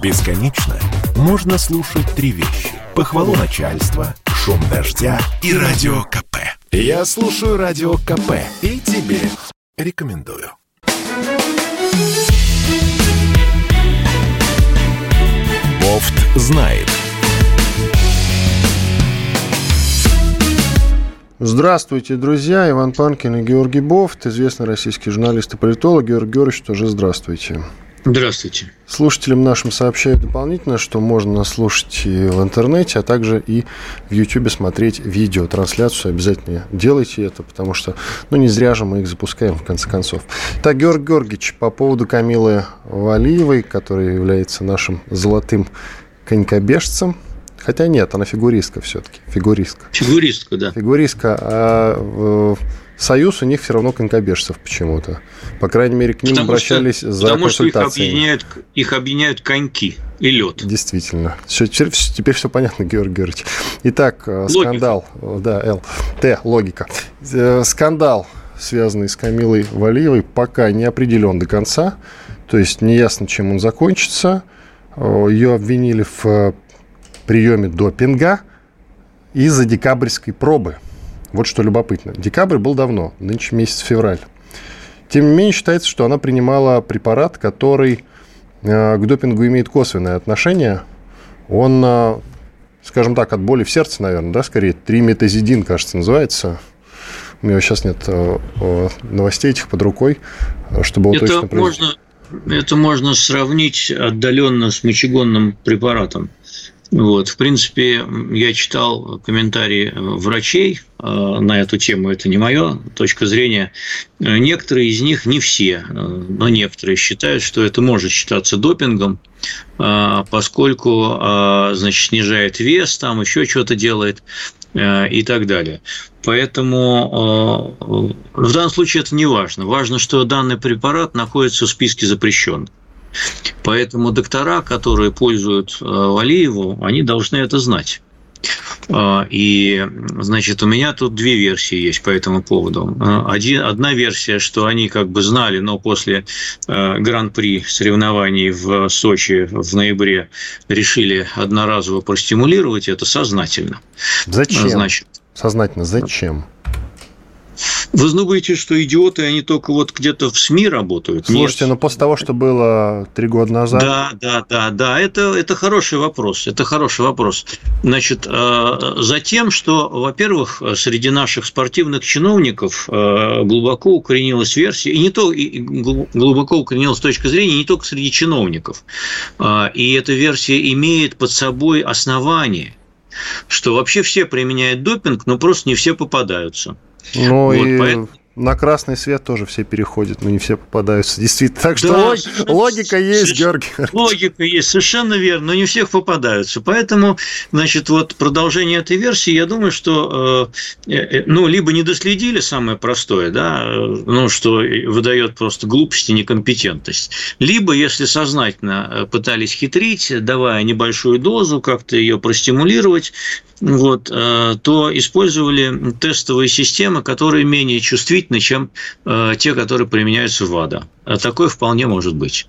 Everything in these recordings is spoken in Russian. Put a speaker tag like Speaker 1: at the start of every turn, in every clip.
Speaker 1: Бесконечно можно слушать три вещи. Похвалу начальства, шум дождя и радио КП. Я слушаю радио КП и тебе рекомендую. Бофт знает.
Speaker 2: Здравствуйте, друзья. Иван Панкин и Георгий Бофт, известный российский журналист и политолог. Георгий Георгиевич, тоже здравствуйте.
Speaker 3: Здравствуйте.
Speaker 2: Слушателям нашим сообщают дополнительно, что можно нас слушать и в интернете, а также и в YouTube смотреть видеотрансляцию. Обязательно делайте это, потому что, ну, не зря же мы их запускаем, в конце концов. Так, Георгий Георгиевич, по поводу Камилы Валиевой, которая является нашим золотым конькобежцем, Хотя нет, она фигуристка все-таки. Фигуристка.
Speaker 3: Фигуристка, да.
Speaker 2: Фигуристка. А Союз у них все равно конькобежцев почему-то. По крайней мере, к ним потому обращались
Speaker 3: что,
Speaker 2: за
Speaker 3: потому. Что их объединяют, их объединяют коньки и лед.
Speaker 2: Действительно. Все, теперь, теперь все понятно, Георгий Георгиевич. Итак, э, логика. скандал. Да, Л. Т. Логика. Э, скандал, связанный с Камилой Валиевой, пока не определен до конца. То есть неясно, чем он закончится. Э, Ее обвинили в приеме допинга из-за декабрьской пробы – вот что любопытно. Декабрь был давно, нынче месяц февраль. Тем не менее, считается, что она принимала препарат, который э, к допингу имеет косвенное отношение. Он, э, скажем так, от боли в сердце, наверное, да, скорее, триметазидин, кажется, называется. У меня сейчас нет э, новостей этих под рукой, чтобы
Speaker 3: это
Speaker 2: точно
Speaker 3: можно, Это можно сравнить отдаленно с мочегонным препаратом. Вот, в принципе, я читал комментарии врачей на эту тему, это не мое точка зрения. Некоторые из них, не все, э, но некоторые считают, что это может считаться допингом, э, поскольку значит, снижает вес, там еще что-то делает и так далее. Поэтому в данном случае это не важно. Важно, что данный препарат находится в списке запрещенных. Поэтому доктора, которые пользуют э, Валиеву, они должны это знать. А, и, значит, у меня тут две версии есть по этому поводу. А, один, одна версия, что они как бы знали, но после э, гран-при соревнований в Сочи в ноябре решили одноразово простимулировать это сознательно.
Speaker 2: Зачем? Значит, Сознательно зачем?
Speaker 3: Вы думаете, что идиоты, они только вот где-то в СМИ работают?
Speaker 2: Слушайте, Нет. ну после того, что было три года назад...
Speaker 3: Да, да, да, да, это, это хороший вопрос, это хороший вопрос. Значит, э, за тем, что, во-первых, среди наших спортивных чиновников э, глубоко укоренилась версия, и не то, и глубоко укоренилась точка зрения не только среди чиновников, э, и эта версия имеет под собой основание, что вообще все применяют допинг, но просто не все попадаются.
Speaker 2: Ну вот, и поэтому... на красный свет тоже все переходят, но не все попадаются. Действительно. Так что да, лог... логика есть, Георгий.
Speaker 3: Логика есть, совершенно верно, но не всех попадаются. Поэтому, значит, вот продолжение этой версии, я думаю, что э, э, ну, либо не доследили самое простое, да, ну, что выдает просто глупость и некомпетентность, либо, если сознательно э, пытались хитрить, давая небольшую дозу, как-то ее простимулировать, вот, э, то использовали тестовые системы, которые менее чувствительны, чем э, те, которые применяются в ВАДА. Такое вполне может быть.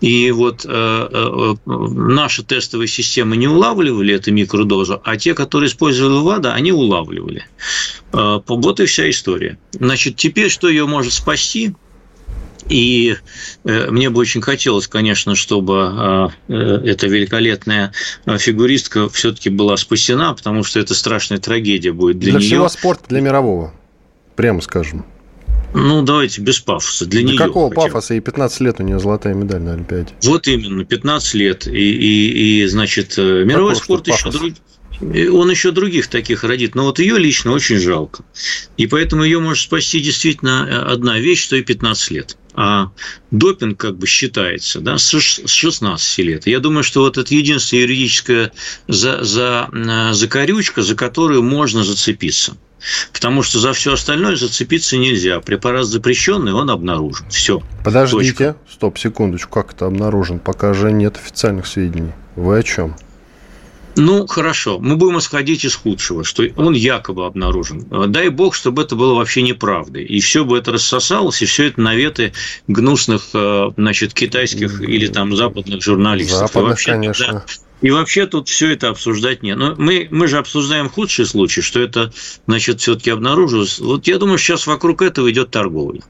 Speaker 3: И вот э, наши тестовые системы не улавливали эту микродозу, а те, которые использовали ВАДА, они улавливали. Вот и вся история. Значит, теперь что ее может спасти? И э, мне бы очень хотелось, конечно, чтобы а, э, эта великолепная а, фигуристка все-таки была спасена, потому что это страшная трагедия будет для,
Speaker 2: для
Speaker 3: нее.
Speaker 2: Для всего спорта, для мирового, прямо скажем.
Speaker 3: Ну, давайте без пафоса. Для,
Speaker 2: нее какого хотя пафоса? И 15 лет у нее золотая медаль на Олимпиаде.
Speaker 3: Вот именно, 15 лет. И, и, и значит, э, мировой Какого спорт еще другой он еще других таких родит, но вот ее лично очень жалко. И поэтому ее может спасти действительно одна вещь, что и 15 лет а допинг как бы считается да, с 16 лет. Я думаю, что вот это единственная юридическая за, за, э, закорючка, за которую можно зацепиться. Потому что за все остальное зацепиться нельзя. Препарат запрещенный, он обнаружен. Все.
Speaker 2: Подождите, точка. стоп, секундочку, как это обнаружен? Пока же нет официальных сведений. Вы о чем?
Speaker 3: Ну, хорошо, мы будем исходить из худшего, что он якобы обнаружен. Дай бог, чтобы это было вообще неправдой. И все бы это рассосалось, и все это наветы гнусных, э, значит, китайских или там западных журналистов.
Speaker 2: Западных, и вообще, конечно. Да,
Speaker 3: и вообще тут все это обсуждать нет. Но мы, мы же обсуждаем худший случай, что это, значит, все-таки обнаружилось. Вот я думаю, сейчас вокруг этого идет торговля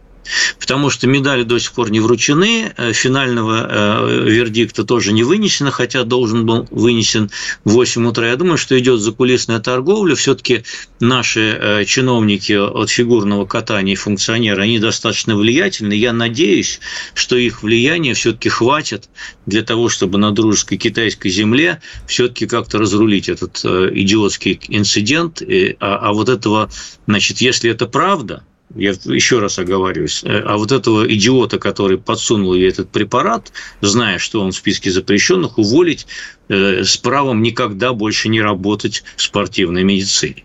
Speaker 3: потому что медали до сих пор не вручены, э, финального э, вердикта тоже не вынесено, хотя должен был вынесен в 8 утра. Я думаю, что идет закулисная торговля. Все-таки наши э, чиновники от фигурного катания и функционеры, они достаточно влиятельны. Я надеюсь, что их влияние все-таки хватит для того, чтобы на дружеской китайской земле все-таки как-то разрулить этот идиотский инцидент. А, а вот этого, значит, если это правда, я еще раз оговариваюсь, э, а вот этого идиота, который подсунул ей этот препарат, зная, что он в списке запрещенных, уволить э, с правом никогда больше не работать в спортивной медицине.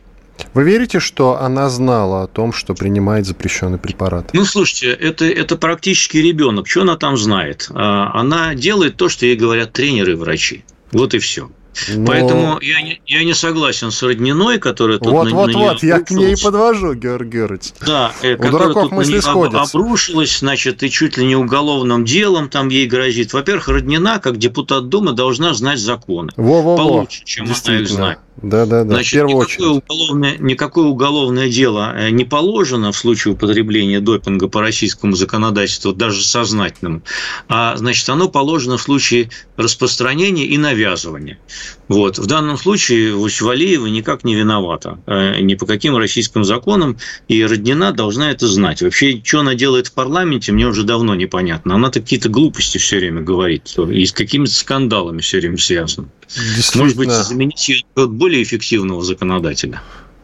Speaker 2: Вы верите, что она знала о том, что принимает запрещенный препарат?
Speaker 3: Ну, слушайте, это, это практически ребенок. Что она там знает? А, она делает то, что ей говорят тренеры и врачи. Вот и все. Но... Поэтому я не, я не согласен с Родниной, которая тут
Speaker 2: вот, на, вот, на вот, я к ней подвожу, Георгий Георгиевич.
Speaker 3: Да, э, У которая тут на нее сходятся. обрушилась, значит, и чуть ли не уголовным делом там ей грозит. Во-первых, Роднина, как депутат Думы, должна знать законы.
Speaker 2: Во-во-во.
Speaker 3: Получше, чем она их знает.
Speaker 2: Да, да, да.
Speaker 3: Значит, в первую никакое, очередь. Уголовное, никакое уголовное дело э, не положено в случае употребления допинга по российскому законодательству, даже сознательному, а значит, оно положено в случае распространения и навязывания. Вот. В данном случае Валиева никак не виновата э, ни по каким российским законам, и Роднина должна это знать. Вообще, что она делает в парламенте, мне уже давно непонятно. Она какие-то глупости все время говорит, и с какими-то скандалами все время связана. Может быть, заменить ее более эффективного законодателя.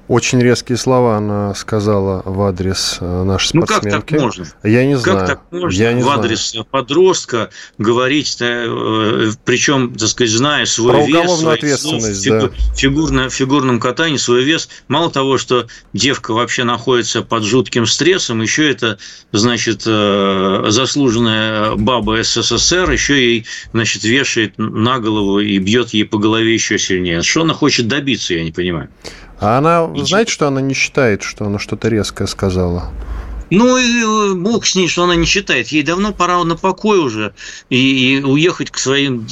Speaker 2: Очень резкие слова она сказала в адрес э, нашей спортсменки.
Speaker 3: Ну, как так можно?
Speaker 2: Я не знаю.
Speaker 3: Как так можно Я не в адрес знаю. подростка говорить, э, причем, так сказать, зная свой
Speaker 2: Про
Speaker 3: вес,
Speaker 2: свой ответственность, слов, да.
Speaker 3: фигурно, фигурном катании, свой вес. Мало того, что девка вообще находится под жутким стрессом, еще это, значит, э, заслуженная баба СССР, еще ей, значит, вешает на голову и бьет ей по голове еще сильнее. Что она хочет добиться, я не понимаю.
Speaker 2: А она, Ничего. знаете, что она не считает, что она что-то резкое сказала?
Speaker 3: Ну, и э, бог с ней, что она не считает. Ей давно пора на покой уже и, и уехать к своим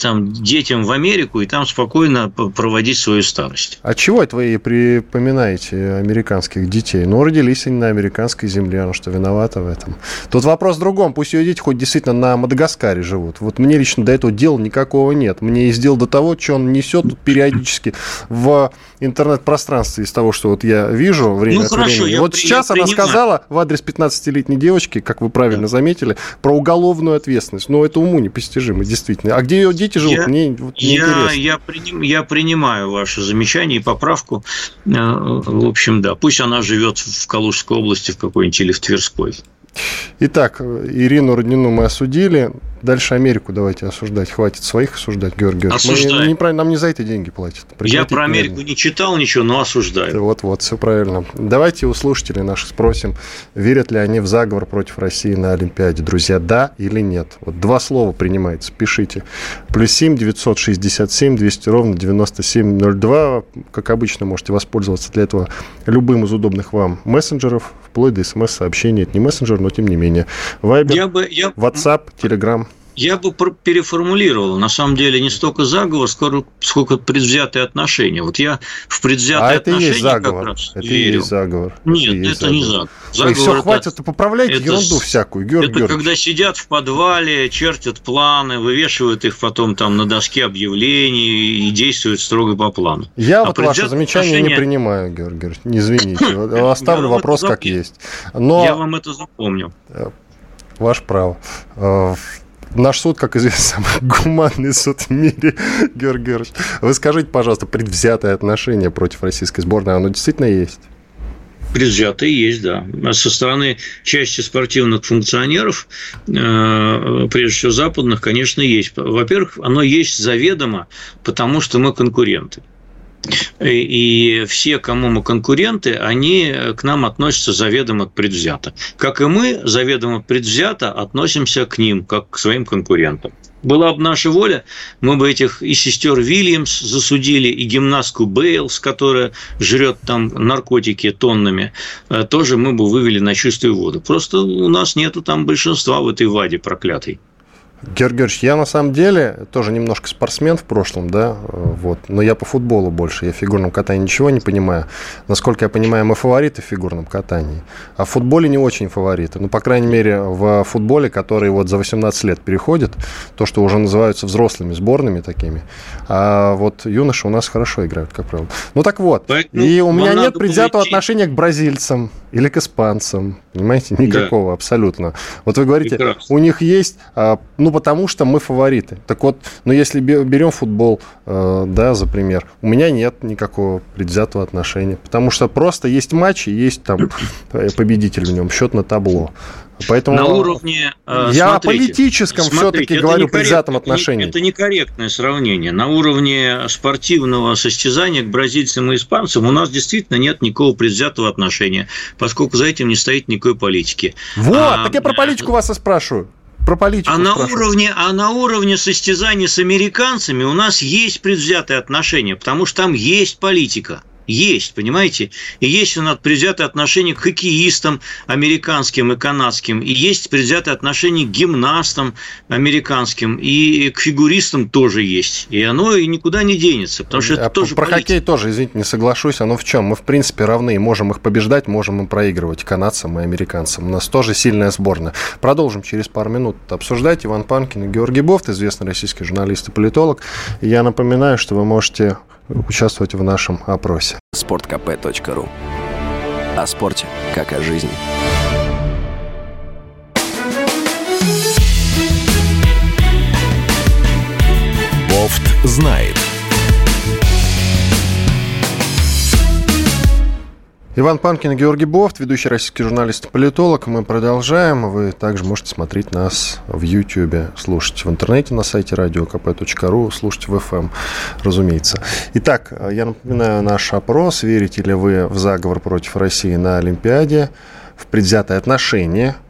Speaker 3: там, детям в Америку и там спокойно проводить свою старость.
Speaker 2: А чего это вы ей припоминаете американских детей? Ну, родились они на американской земле, она что, виновата в этом? Тут вопрос в другом. Пусть ее дети хоть действительно на Мадагаскаре живут. Вот мне лично до этого дела никакого нет. Мне есть дело до того, что он несет периодически в интернет-пространстве из того, что вот я вижу время ну, от хорошо, времени. Вот сейчас она сказала в адрес 15-летней девочки, как вы правильно заметили, про уголовную ответственность. Но это уму непостижимо, действительно. А где ее дети живут,
Speaker 3: я,
Speaker 2: мне,
Speaker 3: я. Я, приним, я принимаю ваше замечание и поправку. Э, в общем, да, пусть она живет в Калужской области в какой-нибудь или в Тверской.
Speaker 2: Итак, Ирину Роднину мы осудили. Дальше Америку давайте осуждать. Хватит своих осуждать, Георгий Георгиевич. Мы, не, нам не за это деньги платят.
Speaker 3: Я про Америку медленно. не читал ничего, но осуждаю.
Speaker 2: Вот-вот, все правильно. Давайте у слушателей наших спросим, верят ли они в заговор против России на Олимпиаде. Друзья, да или нет? Вот два слова принимается, пишите. Плюс семь девятьсот шестьдесят семь двести ровно девяносто семь ноль два. Как обычно, можете воспользоваться для этого любым из удобных вам мессенджеров, вплоть до смс-сообщений. Это не мессенджер, но тем не менее. Вайбер, я бы, я... WhatsApp, Telegram.
Speaker 3: Я бы переформулировал. На самом деле не столько заговор, сколько, сколько предвзятые отношения. Вот я в предвзятые а
Speaker 2: это отношения есть заговор. как раз это верю. есть заговор.
Speaker 3: Нет, это, это не заговор. заговор
Speaker 2: Ой, все, это, хватит, поправляйте это, ерунду всякую, Георгий
Speaker 3: Это Георгиевич. когда сидят в подвале, чертят планы, вывешивают их потом там на доске объявлений и действуют строго по плану.
Speaker 2: Я а вот ваше замечание отношения... не принимаю, Георгий Георгиевич, не извините. Оставлю вопрос как есть.
Speaker 3: Но... Я вам это запомнил. Э,
Speaker 2: ваше право. Наш суд, как известно, самый гуманный суд в мире, Георгий Георгиевич. Вы скажите, пожалуйста, предвзятое отношение против российской сборной, оно действительно есть?
Speaker 3: Предвзятые есть, да. Со стороны части спортивных функционеров, э, прежде всего западных, конечно, есть. Во-первых, оно есть заведомо, потому что мы конкуренты. И все, кому мы конкуренты, они к нам относятся заведомо предвзято. Как и мы заведомо предвзято относимся к ним, как к своим конкурентам. Была бы наша воля, мы бы этих и сестер Вильямс засудили, и гимнастку Бейлс, которая жрет там наркотики тоннами, э, тоже мы бы вывели на чистую воду. Просто у нас нету там большинства в этой ваде проклятой.
Speaker 2: Георгий Георгиевич, я на самом деле тоже немножко спортсмен в прошлом, да, вот, но я по футболу больше, я в фигурном катании ничего не понимаю. Насколько я понимаю, мы фавориты в фигурном катании, а в футболе не очень фавориты. Ну, по крайней мере, в футболе, который вот за 18 лет переходит, то, что уже называются взрослыми сборными такими, а вот юноши у нас хорошо играют, как правило. Ну, так вот, Поэтому и у меня нет предвзятого отношения к бразильцам или к испанцам, понимаете, никакого да. абсолютно. Вот вы говорите, Прекрасно. у них есть, а, ну, потому что мы фавориты. Так вот, ну, если берем футбол, э, да, за пример, у меня нет никакого предвзятого отношения. Потому что просто есть матч и есть там э, победитель в нем, счет на табло. Поэтому
Speaker 3: на уровне
Speaker 2: э, я смотрите, о политическом все-таки говорю предвзятом отношении.
Speaker 3: Это, это некорректное сравнение. На уровне спортивного состязания к бразильцам и испанцам у нас действительно нет никакого предвзятого отношения, поскольку за этим не стоит никакой политики.
Speaker 2: Вот, а, так я про политику вас и спрашиваю про политику.
Speaker 3: А на, уровне, а на уровне состязаний с американцами у нас есть предвзятые отношения, потому что там есть политика. Есть, понимаете? И есть у нас предвзятое отношение к хоккеистам американским и канадским, и есть предвзятое отношение к гимнастам американским, и к фигуристам тоже есть. И оно и никуда не денется, потому что а это тоже
Speaker 2: Про политика. хоккей тоже, извините, не соглашусь. Оно в чем? Мы, в принципе, равны, можем их побеждать, можем им проигрывать, канадцам и американцам. У нас тоже сильная сборная. Продолжим через пару минут обсуждать. Иван Панкин и Георгий Бофт, известный российский журналист и политолог. Я напоминаю, что вы можете участвовать в нашем опросе.
Speaker 1: sportkp.ru О спорте, как о жизни. Бофт знает.
Speaker 2: Иван Панкин и Георгий Бофт, ведущий российский журналист и политолог. Мы продолжаем. Вы также можете смотреть нас в YouTube, слушать в интернете на сайте radiokp.ru, слушать в FM, эм, разумеется. Итак, я напоминаю наш опрос. Верите ли вы в заговор против России на Олимпиаде? В предвзятое отношение –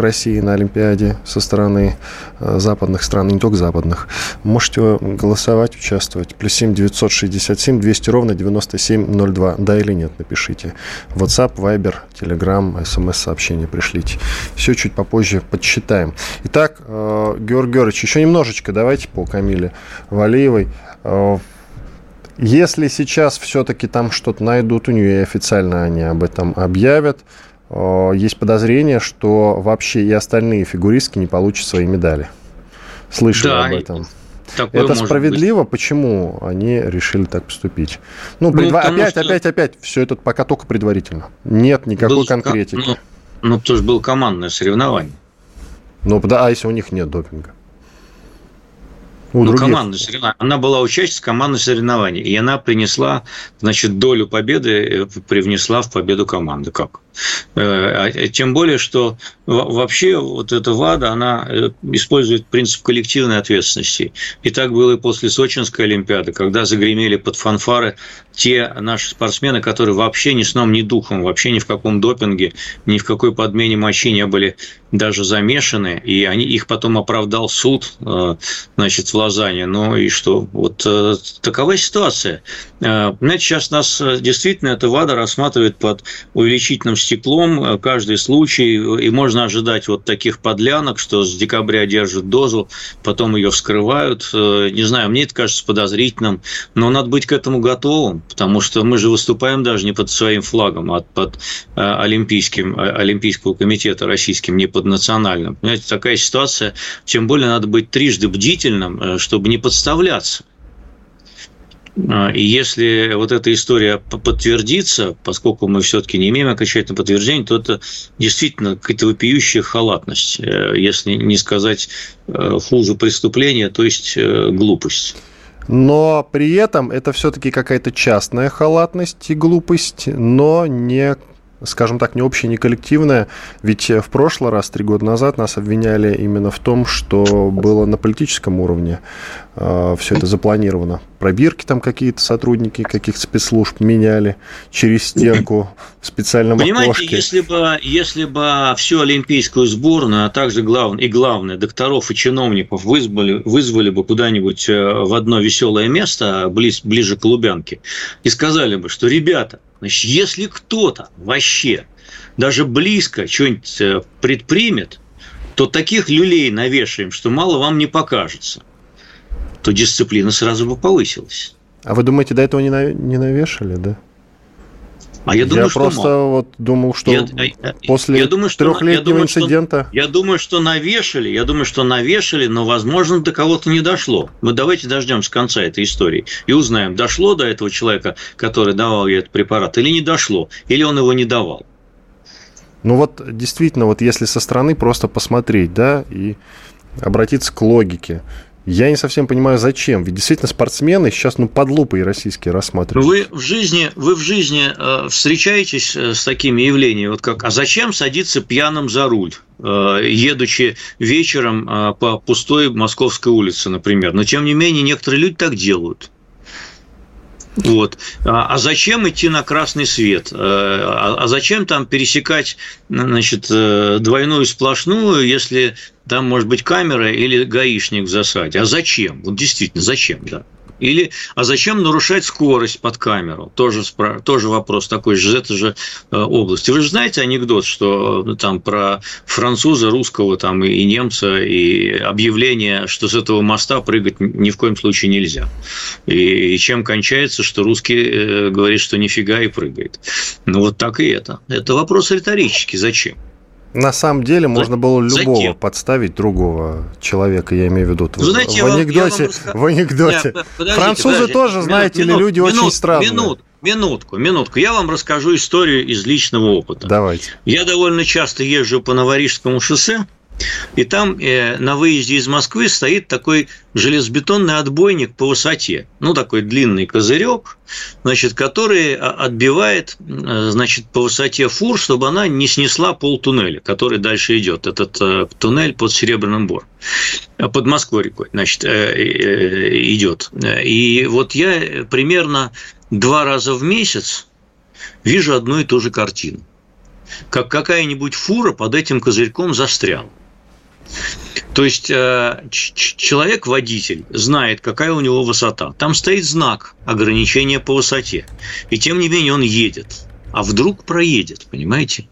Speaker 2: России на Олимпиаде со стороны э, западных стран, не только западных. Можете голосовать, участвовать. Плюс 7 967 200 ровно 9702. Да или нет, напишите. WhatsApp, Viber, Telegram, смс-сообщение пришлите. Все чуть попозже подсчитаем. Итак, э, Георгий Георгиевич, еще немножечко давайте по Камиле Валиевой. Э, если сейчас все-таки там что-то найдут у нее, и официально они об этом объявят, Э, есть подозрение, что вообще и остальные фигуристки не получат свои медали. Слышали да, об этом. Такое это справедливо? Быть. Почему они решили так поступить? Ну, ну предва... опять, что... опять, опять, все это пока только предварительно. Нет никакой был... конкретики.
Speaker 3: Ну, ну, потому что было командное соревнование.
Speaker 2: Ну, да, а если у них нет допинга?
Speaker 3: У ну, командное соревнование. Она была участницей командных соревнований, и она принесла, значит, долю победы, э, привнесла в победу команды. Как? Э, а, э, тем более, что вообще вот эта ВАДА, она использует принцип коллективной ответственности. И так было и после Сочинской Олимпиады, когда загремели под фанфары те наши спортсмены, которые вообще ни сном, ни духом, вообще ни в каком допинге, ни в какой подмене мочи не были даже замешаны, и они, их потом оправдал суд, значит, в Лозанне. Ну и что? Вот э, такова ситуация. Э, понимаете, сейчас нас э, действительно эта ВАДА рассматривает под увеличительным стеклом э, каждый случай, и можно ожидать вот таких подлянок, что с декабря держат дозу, потом ее вскрывают. Э, не знаю, мне это кажется подозрительным, но надо быть к этому готовым, потому что мы же выступаем даже не под своим флагом, а под э, Олимпийским, Олимпийского комитета российским, не под национальным. Понимаете, такая ситуация, тем более надо быть трижды бдительным, чтобы не подставляться. А, и если вот эта история подтвердится, поскольку мы все-таки не имеем окончательного подтверждения, то это действительно какая-то вопиющая халатность, э, если не сказать э, хуже преступления, то есть глупость.
Speaker 2: Но при этом это все-таки какая-то частная халатность и глупость, но не скажем так, не общее, не коллективное. Ведь в прошлый раз, три года назад, нас обвиняли именно в том, что было на политическом уровне э, все это запланировано. Пробирки там какие-то сотрудники каких-то спецслужб меняли через стенку в специальном
Speaker 3: Понимаете,
Speaker 2: окошке.
Speaker 3: если бы, если бы всю олимпийскую сборную, а также главное, и главное, докторов и чиновников вызвали, вызвали бы куда-нибудь э, в одно веселое место, близ, ближе к Лубянке, и сказали бы, что, ребята, значит, если кто-то вообще даже близко что-нибудь э, предпримет, то таких люлей навешаем, что мало вам не покажется то дисциплина сразу бы повысилась.
Speaker 2: А вы думаете, до этого не, не навешали, да?
Speaker 3: А я думаю,
Speaker 2: я
Speaker 3: что
Speaker 2: просто
Speaker 3: мало.
Speaker 2: вот думал, что
Speaker 3: я,
Speaker 2: после
Speaker 3: я думаю, что,
Speaker 2: трехлетнего
Speaker 3: я думаю,
Speaker 2: инцидента.
Speaker 3: Что, я думаю, что навешали, я думаю, что навешали, но, возможно, до кого-то не дошло. Мы давайте дождемся конца этой истории и узнаем, дошло до этого человека, который давал ей этот препарат, или не дошло, или он его не давал.
Speaker 2: Ну вот действительно, вот если со стороны просто посмотреть, да, и обратиться к логике, я не совсем понимаю, зачем. Ведь действительно спортсмены сейчас ну, под лупой российские рассматривают.
Speaker 3: Вы в жизни, вы в жизни э, встречаетесь э, с такими явлениями, вот как, а зачем садиться пьяным за руль? Э, едучи вечером по пустой Московской улице, например. Но, тем не менее, некоторые люди так делают. Вот. А, а зачем идти на красный свет? А, а зачем там пересекать значит, двойную сплошную, если там может быть камера или гаишник в засаде? А зачем? Вот действительно, зачем, да? Или, а зачем нарушать скорость под камеру? Тоже, тоже вопрос такой же, это же э, область. Вы же знаете анекдот, что ну, там про француза, русского там и немца, и объявление, что с этого моста прыгать ни в коем случае нельзя. И, и чем кончается, что русский э, говорит, что нифига и прыгает. Ну, вот так и это. Это вопрос риторический. Зачем?
Speaker 2: На самом деле можно было любого Затем. подставить другого человека, я имею в виду.
Speaker 3: Знаете,
Speaker 2: в анекдоте, в анекдоте. Нет, Французы подождите, тоже, знаете ли, люди минут, очень странные.
Speaker 3: Минут, минутку, минутку. Я вам расскажу историю из личного опыта.
Speaker 2: Давайте.
Speaker 3: Я довольно часто езжу по Новорижскому шоссе, и там э, на выезде из Москвы стоит такой железобетонный отбойник по высоте. Ну, такой длинный козырек, значит, который а, отбивает э, значит, по высоте фур, чтобы она не снесла пол туннеля, который дальше идет. Этот э, туннель под Серебряным Бор. Э, под Москвой рекой, значит, э, э, идет. И вот я примерно два раза в месяц вижу одну и ту же картину. Как какая-нибудь фура под этим козырьком застряла. То есть э, человек-водитель знает, какая у него высота. Там стоит знак ограничения по высоте. И тем не менее он едет. А вдруг проедет, понимаете?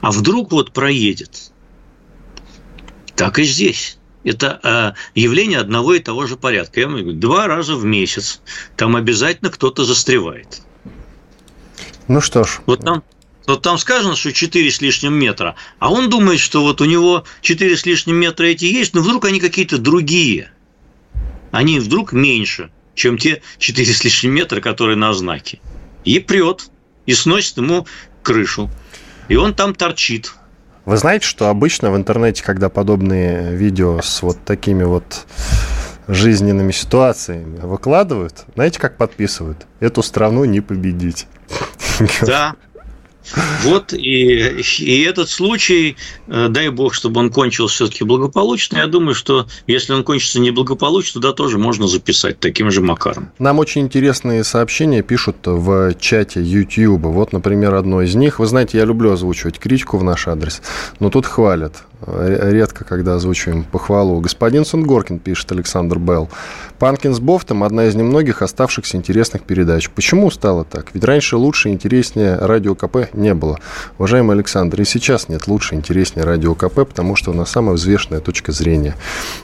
Speaker 3: А вдруг вот проедет. Так и здесь. Это э, явление одного и того же порядка. Я говорю, два раза в месяц там обязательно кто-то застревает.
Speaker 2: Ну что ж.
Speaker 3: Вот там, вот там сказано, что 4 с лишним метра, а он думает, что вот у него 4 с лишним метра эти есть, но вдруг они какие-то другие. Они вдруг меньше, чем те 4 с лишним метра, которые на знаке. И прет, и сносит ему крышу. И он там торчит.
Speaker 2: Вы знаете, что обычно в интернете, когда подобные видео с вот такими вот жизненными ситуациями выкладывают, знаете, как подписывают? Эту страну не победить.
Speaker 3: Да, вот и, и этот случай, э, дай бог, чтобы он кончился все-таки благополучно. Я думаю, что если он кончится неблагополучно, да, тоже можно записать таким же макаром.
Speaker 2: Нам очень интересные сообщения пишут в чате YouTube. Вот, например, одно из них. Вы знаете, я люблю озвучивать критику в наш адрес, но тут хвалят. Редко, когда озвучиваем похвалу. Господин Сунгоркин, пишет Александр Белл. Панкин с Бофтом – одна из немногих оставшихся интересных передач. Почему стало так? Ведь раньше лучше и интереснее радио КП не было. Уважаемый Александр, и сейчас нет лучше и интереснее радио КП, потому что у нас самая взвешенная точка зрения.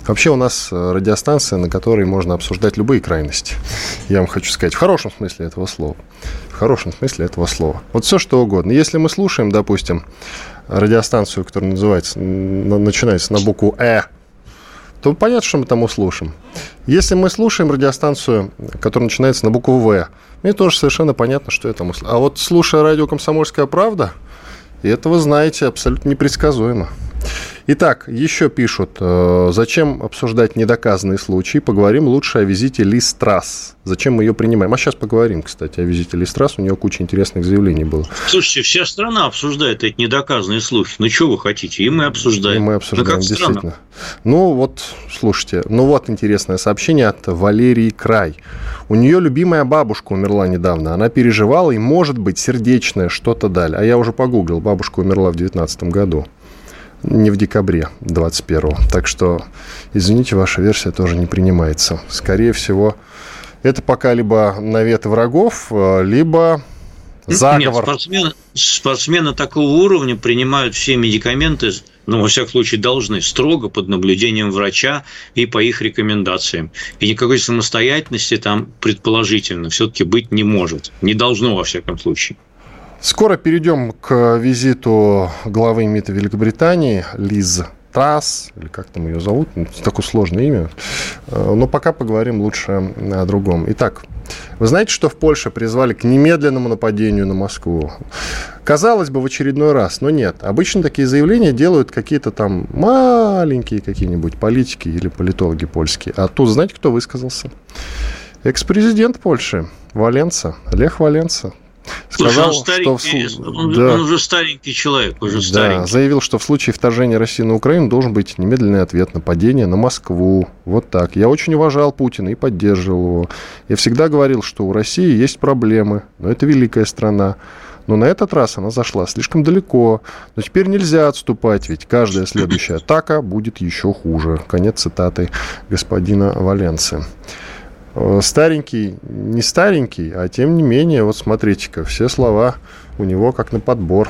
Speaker 2: Вообще у нас э, радиостанция, на которой можно обсуждать любые крайности. Я вам хочу сказать, в хорошем смысле этого слова. В хорошем смысле этого слова. Вот все что угодно. Если мы слушаем, допустим, радиостанцию, которая называется, начинается на букву «э», то понятно, что мы там услышим. Если мы слушаем радиостанцию, которая начинается на букву «В», мне тоже совершенно понятно, что я там услышал. А вот слушая радио «Комсомольская правда», и это, вы знаете, абсолютно непредсказуемо. Итак, еще пишут, э, зачем обсуждать недоказанные случаи, поговорим лучше о визите Лиз Трасс. Зачем мы ее принимаем? А сейчас поговорим, кстати, о визите Лиз Трасс, у нее куча интересных заявлений было.
Speaker 3: Слушайте, вся страна обсуждает эти недоказанные слухи. Ну, что вы хотите? И мы обсуждаем. И
Speaker 2: мы обсуждаем, ну, действительно. Страна. Ну, вот, слушайте, ну вот интересное сообщение от Валерии Край. У нее любимая бабушка умерла недавно. Она переживала, и, может быть, сердечное что-то дали. А я уже погуглил, бабушка умерла в 2019 году не в декабре 21 Так что, извините, ваша версия тоже не принимается. Скорее всего, это пока либо наветы врагов, э, либо заговор.
Speaker 3: Нет, спортсмены, спортсмены такого уровня принимают все медикаменты, ну, во всяком случае, должны строго под наблюдением врача и по их рекомендациям. И никакой самостоятельности там предположительно все-таки быть не может. Не должно, во всяком случае.
Speaker 2: Скоро перейдем к визиту главы МИДа Великобритании Лиз Трасс, или как там ее зовут, ну, такое сложное имя. Э, но пока поговорим лучше о другом. Итак, вы знаете, что в Польше призвали к немедленному нападению на Москву? Казалось бы, в очередной раз, но нет. Обычно такие заявления делают какие-то там маленькие какие-нибудь политики или политологи польские. А тут знаете, кто высказался? Экс-президент Польши Валенца, Лех Валенца.
Speaker 3: Сказал, Слушай, он, старенький, что в... он, да, он уже старенький человек, уже да, старенький.
Speaker 2: заявил, что в случае вторжения России на Украину должен быть немедленный ответ нападение на Москву. Вот так. Я очень уважал Путина и поддерживал его. Я всегда говорил, что у России есть проблемы, но это великая страна. Но на этот раз она зашла слишком далеко. Но теперь нельзя отступать, ведь каждая следующая атака будет еще хуже. Конец цитаты господина Валенции. Э, старенький, не старенький, а тем не менее, вот смотрите-ка, все слова у него как на подбор.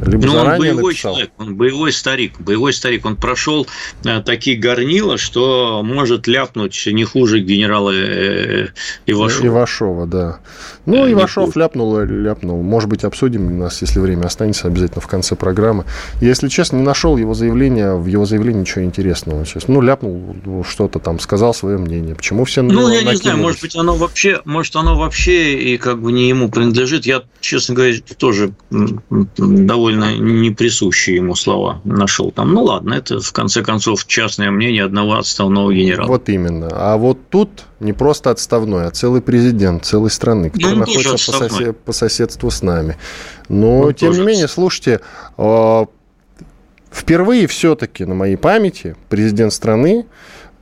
Speaker 3: Либо ну, он боевой написал. человек, он боевой старик, боевой старик. Он прошел э, такие горнила, что может ляпнуть не хуже генерала э, Ивашова.
Speaker 2: Ивашова, да. Ну, э, Ивашов ляпнул, ляпнул. Может быть, обсудим у нас, если время останется, обязательно в конце программы. Я, если честно, не нашел его заявления, в его заявлении ничего интересного. Сейчас. Ну, ляпнул ну, что-то там, сказал свое мнение. Почему все
Speaker 3: Ну, я не знаю, может быть, оно вообще, может, оно вообще и как бы не ему принадлежит. Я, честно говоря, тоже довольно довольно неприсущие ему слова нашел там. Ну ладно, это в конце концов частное мнение одного отставного генерала.
Speaker 2: Вот именно. А вот тут не просто отставной, а целый президент целой страны, который ну, находится по, сосед... по соседству с нами. Но, ну, тем не менее, слушайте, а, впервые все-таки на моей памяти президент страны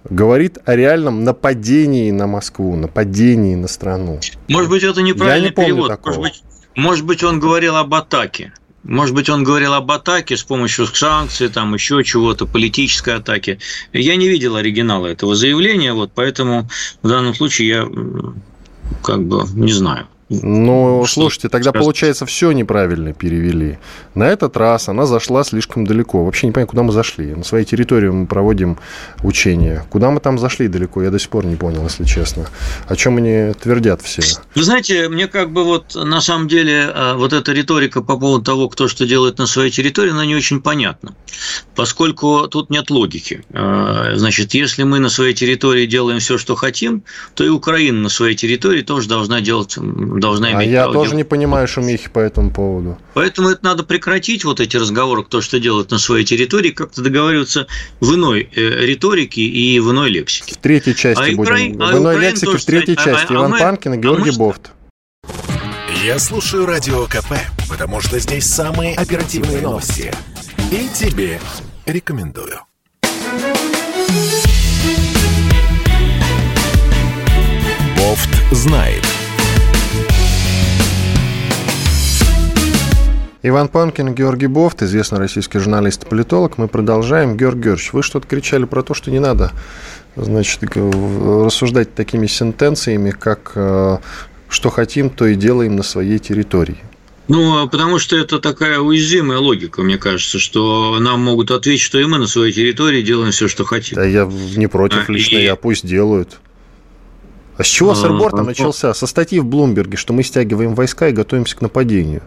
Speaker 2: говорит о реальном нападении на Москву, нападении на страну.
Speaker 3: Может быть, это неправильный Я не помню перевод. Такого. Может быть, может быть, он говорил об атаке. Может быть, он говорил об атаке с помощью санкций, там еще чего-то, политической атаки. Я не видел оригинала этого заявления, вот поэтому в данном случае я как бы не знаю.
Speaker 2: Ну, слушайте, тогда получается все неправильно перевели. На этот раз она зашла слишком далеко. Вообще не понимаю, куда мы зашли. На своей территории мы проводим учения. Куда мы там зашли далеко, я до сих пор не понял, если честно. О чем они твердят все?
Speaker 3: Вы знаете, мне как бы вот на самом деле а, вот эта риторика по поводу того, кто что делает на своей территории, она не очень понятна. Поскольку тут нет логики. А, значит, если мы на своей территории делаем все, что хотим, то и Украина на своей территории тоже должна делать должна
Speaker 2: а иметь. А я тоже не понимаю шумихи по этому поводу.
Speaker 3: Поэтому это надо прекратить, вот эти разговоры, кто что делает на своей территории, как-то договариваться в иной э, риторике и в иной лексике.
Speaker 2: В третьей части а будем. Укра... В иной а лексике в третьей сказать, части. А, Иван а мы... Панкин и а Георгий а мы... Бофт.
Speaker 1: Я слушаю Радио КП, потому что здесь самые оперативные новости. И тебе рекомендую. Бофт знает.
Speaker 2: Иван Панкин, Георгий Бофт, известный российский журналист и политолог. Мы продолжаем. Георгий Георгиевич, вы что-то кричали про то, что не надо значит, рассуждать такими сентенциями, как э, «что хотим, то и делаем на своей территории».
Speaker 3: Ну, а потому что это такая уязвимая логика, мне кажется, что нам могут ответить, что и мы на своей территории делаем все, что хотим.
Speaker 2: Да я не против а, лично, и... я пусть делают. А с чего а, сырбор ну, начался? Со статьи в Блумберге, что мы стягиваем войска и готовимся к нападению.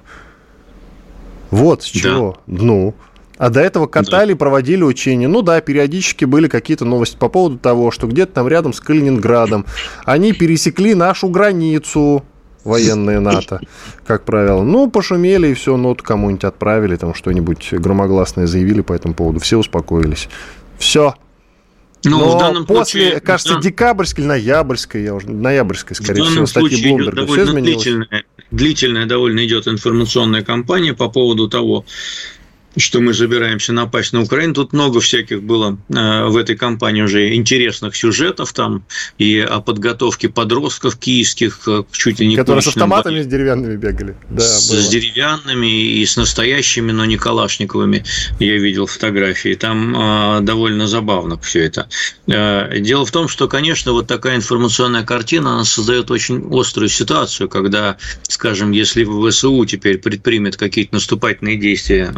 Speaker 2: Вот с чего. Да. Ну. А до этого катали, да. проводили учения. Ну да, периодически были какие-то новости по поводу того, что где-то там рядом с Калининградом они пересекли нашу границу. военные НАТО, как правило. Ну, пошумели и все, ноту кому-нибудь отправили, там что-нибудь громогласное заявили по этому поводу. Все успокоились. Все. Ну, Но в данном после, случае, кажется, дан... декабрьской или ноябрьской, я уже, ноябрьской, скорее всего, статьи Блумберга, все изменилось.
Speaker 3: Длительная, довольно идет информационная кампания по поводу того, что мы забираемся напасть на Украину. Тут много всяких было э, в этой кампании уже интересных сюжетов там и о подготовке подростков киевских чуть ли не
Speaker 2: Которые с автоматами боям. с деревянными бегали.
Speaker 3: Да, с, было. с деревянными и с настоящими, но не калашниковыми. Я видел фотографии. Там э, довольно забавно все это. Э, дело в том, что, конечно, вот такая информационная картина, она создает очень острую ситуацию, когда, скажем, если ВСУ теперь предпримет какие-то наступательные действия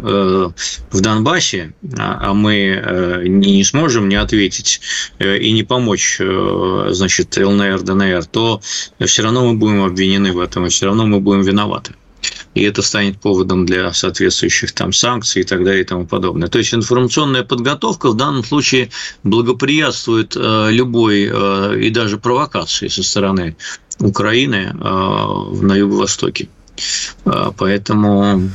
Speaker 3: в Донбассе, а, а мы э, не сможем не ответить э, и не помочь, э, значит, ЛНР, ДНР, то все равно мы будем обвинены в этом, и все равно мы будем виноваты и это станет поводом для соответствующих там санкций и так далее и тому подобное. То есть информационная подготовка в данном случае благоприятствует любой и даже провокации со стороны Украины на юго-востоке. Поэтому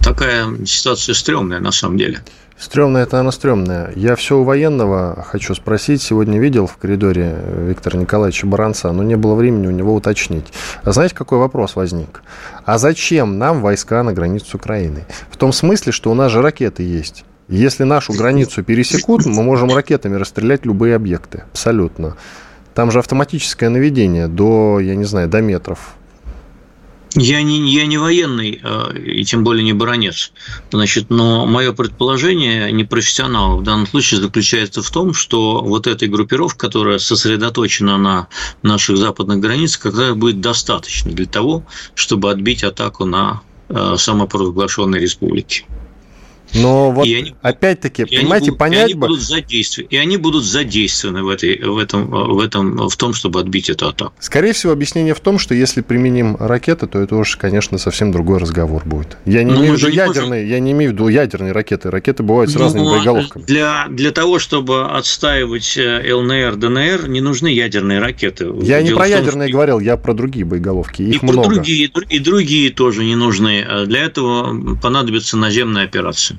Speaker 3: такая ситуация стрёмная на самом деле.
Speaker 2: Стрёмная это она стрёмная. Я все у военного хочу спросить. Сегодня видел в коридоре Виктора Николаевича Баранца, но не было времени у него уточнить. А знаете, какой вопрос возник? А зачем нам войска на границу с Украиной? В том смысле, что у нас же ракеты есть. Если нашу границу пересекут, мы можем ракетами расстрелять любые объекты. Абсолютно. Там же автоматическое наведение до, я не знаю, до метров.
Speaker 3: Я не, я не военный, а, и тем более не баронец. Значит, но мое предположение, не профессионал, в данном случае заключается в том, что вот эта группировка, которая сосредоточена на наших западных границах, когда будет достаточно для того, чтобы отбить атаку на а, самопровозглашенной республики.
Speaker 2: Но вот они, опять-таки, понимаете,
Speaker 3: будут, понять и они бы... Будут задействованы, и они будут задействованы в, этой, в, этом, в, этом, в том, чтобы отбить эту атаку.
Speaker 2: Скорее всего, объяснение в том, что если применим ракеты, то это уже, конечно, совсем другой разговор будет. Я не, имею, в виду ядерные, можем... я не имею в виду ядерные ракеты. Ракеты бывают с ну, разными боеголовками.
Speaker 3: Для, для того, чтобы отстаивать э, ЛНР, ДНР, не нужны ядерные ракеты.
Speaker 2: Я Дело не про том, ядерные что... говорил, я про другие боеголовки. Их
Speaker 3: и
Speaker 2: много.
Speaker 3: Другие, и другие тоже не нужны. Для этого понадобится наземная операция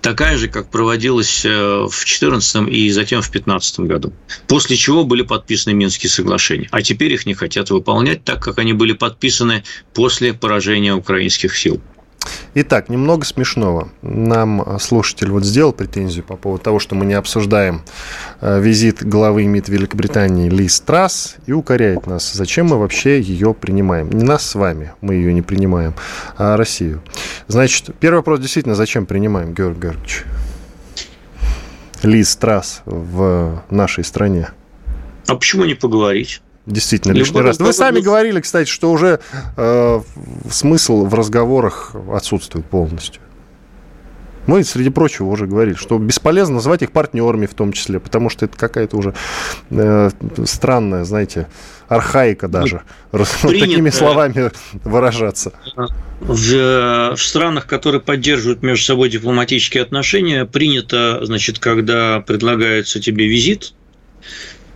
Speaker 3: такая же, как проводилась э, в 2014 и затем в 2015 году. После чего были подписаны Минские соглашения. А теперь их не хотят выполнять, так как они были подписаны после поражения украинских сил.
Speaker 2: Итак, немного смешного. Нам слушатель вот сделал претензию по поводу того, что мы не обсуждаем э, визит главы МИД Великобритании Лиз Трасс и укоряет нас, зачем мы вообще ее принимаем. Не нас с вами, мы ее не принимаем, а Россию. Значит, первый вопрос действительно, зачем принимаем, Георгий Георгиевич? Лиз Трасс в нашей стране.
Speaker 3: А почему не поговорить?
Speaker 2: Действительно, лишний раз. Вы сами говорили, кстати, что уже э, смысл в разговорах отсутствует полностью. Мы, среди прочего, уже говорили, что бесполезно называть их партнерами в том числе, потому что это какая-то уже э, странная, знаете, архаика даже, ну, принято, такими словами выражаться.
Speaker 3: В, в странах, которые поддерживают между собой дипломатические отношения, принято, значит, когда предлагается тебе визит,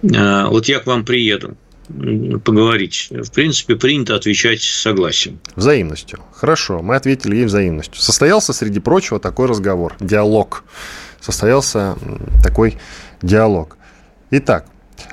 Speaker 3: э, вот я к вам приеду, поговорить. В принципе, принято отвечать согласием.
Speaker 2: Взаимностью. Хорошо, мы ответили ей взаимностью. Состоялся, среди прочего, такой разговор, диалог. Состоялся такой диалог. Итак,